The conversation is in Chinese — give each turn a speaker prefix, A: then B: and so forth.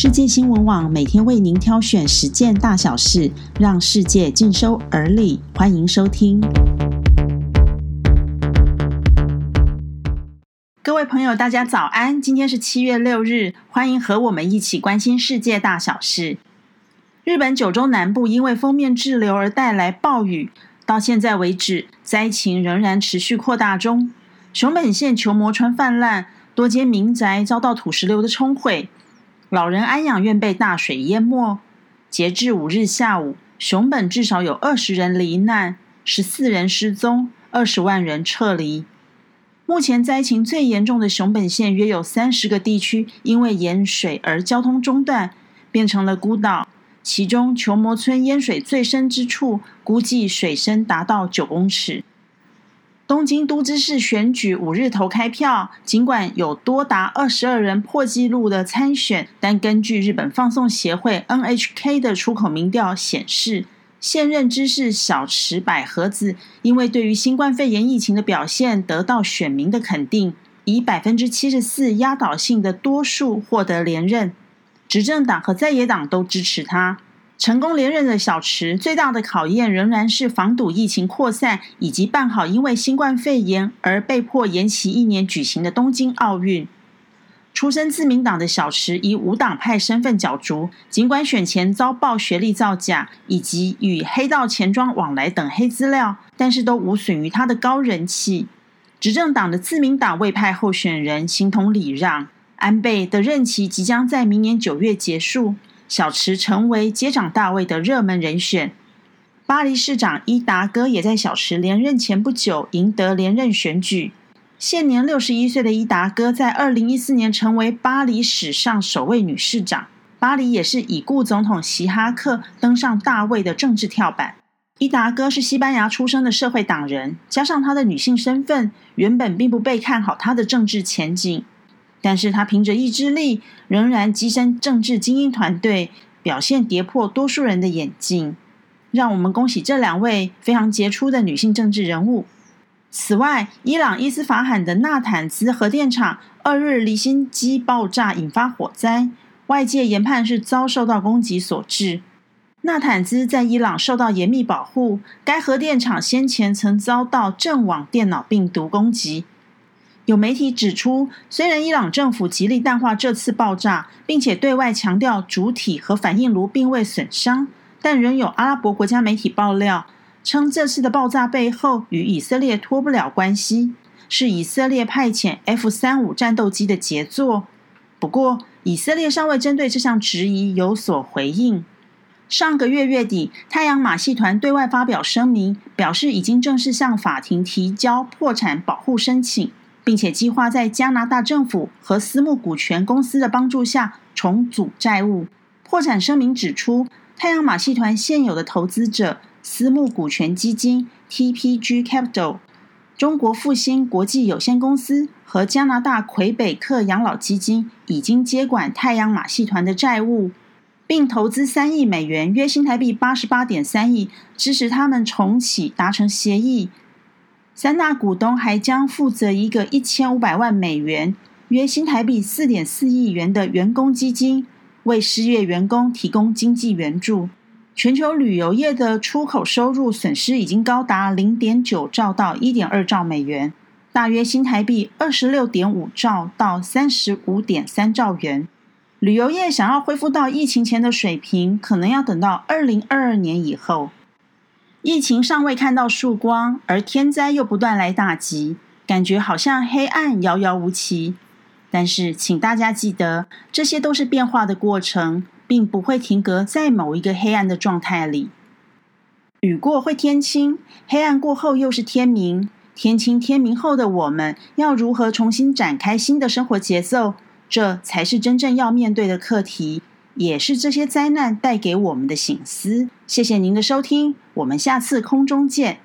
A: 世界新闻网每天为您挑选十件大小事，让世界尽收耳里。欢迎收听。各位朋友，大家早安！今天是七月六日，欢迎和我们一起关心世界大小事。日本九州南部因为封面滞留而带来暴雨，到现在为止，灾情仍然持续扩大中。熊本县球磨川泛滥，多间民宅遭到土石流的冲毁，老人安养院被大水淹没。截至五日下午，熊本至少有二十人罹难，十四人失踪，二十万人撤离。目前灾情最严重的熊本县，约有三十个地区因为淹水而交通中断，变成了孤岛。其中球磨村淹水最深之处，估计水深达到九公尺。东京都知事选举五日投开票，尽管有多达二十二人破纪录的参选，但根据日本放送协会 NHK 的出口民调显示。现任知事小池百合子因为对于新冠肺炎疫情的表现得到选民的肯定，以百分之七十四压倒性的多数获得连任。执政党和在野党都支持他。成功连任的小池最大的考验仍然是防堵疫情扩散，以及办好因为新冠肺炎而被迫延期一年举行的东京奥运。出身自民党的小池以无党派身份角逐，尽管选前遭曝学历造假以及与黑道钱庄往来等黑资料，但是都无损于他的高人气。执政党的自民党未派候选人形同礼让，安倍的任期即将在明年九月结束，小池成为接掌大位的热门人选。巴黎市长伊达哥也在小池连任前不久赢得连任选举。现年六十一岁的伊达哥，在二零一四年成为巴黎史上首位女市长。巴黎也是已故总统希哈克登上大位的政治跳板。伊达哥是西班牙出生的社会党人，加上她的女性身份，原本并不被看好她的政治前景。但是她凭着意志力，仍然跻身政治精英团队，表现跌破多数人的眼镜。让我们恭喜这两位非常杰出的女性政治人物。此外，伊朗伊斯法罕的纳坦兹核电厂二日离心机爆炸引发火灾，外界研判是遭受到攻击所致。纳坦兹在伊朗受到严密保护，该核电厂先前曾遭到阵网电脑病毒攻击。有媒体指出，虽然伊朗政府极力淡化这次爆炸，并且对外强调主体和反应炉并未损伤，但仍有阿拉伯国家媒体爆料。称这次的爆炸背后与以色列脱不了关系，是以色列派遣 F 三五战斗机的杰作。不过，以色列尚未针对这项质疑有所回应。上个月月底，太阳马戏团对外发表声明，表示已经正式向法庭提交破产保护申请，并且计划在加拿大政府和私募股权公司的帮助下重组债务。破产声明指出，太阳马戏团现有的投资者。私募股权基金 TPG Capital、中国复兴国际有限公司和加拿大魁北克养老基金已经接管太阳马戏团的债务，并投资三亿美元（约新台币八十八点三亿）支持他们重启，达成协议。三大股东还将负责一个一千五百万美元（约新台币四点四亿元）的员工基金，为失业员工提供经济援助。全球旅游业的出口收入损失已经高达零点九兆到一点二兆美元，大约新台币二十六点五兆到三十五点三兆元。旅游业想要恢复到疫情前的水平，可能要等到二零二二年以后。疫情尚未看到曙光，而天灾又不断来打击，感觉好像黑暗遥遥无期。但是，请大家记得，这些都是变化的过程。并不会停格在某一个黑暗的状态里。雨过会天晴，黑暗过后又是天明。天晴天明后的我们，要如何重新展开新的生活节奏？这才是真正要面对的课题，也是这些灾难带给我们的醒思。谢谢您的收听，我们下次空中见。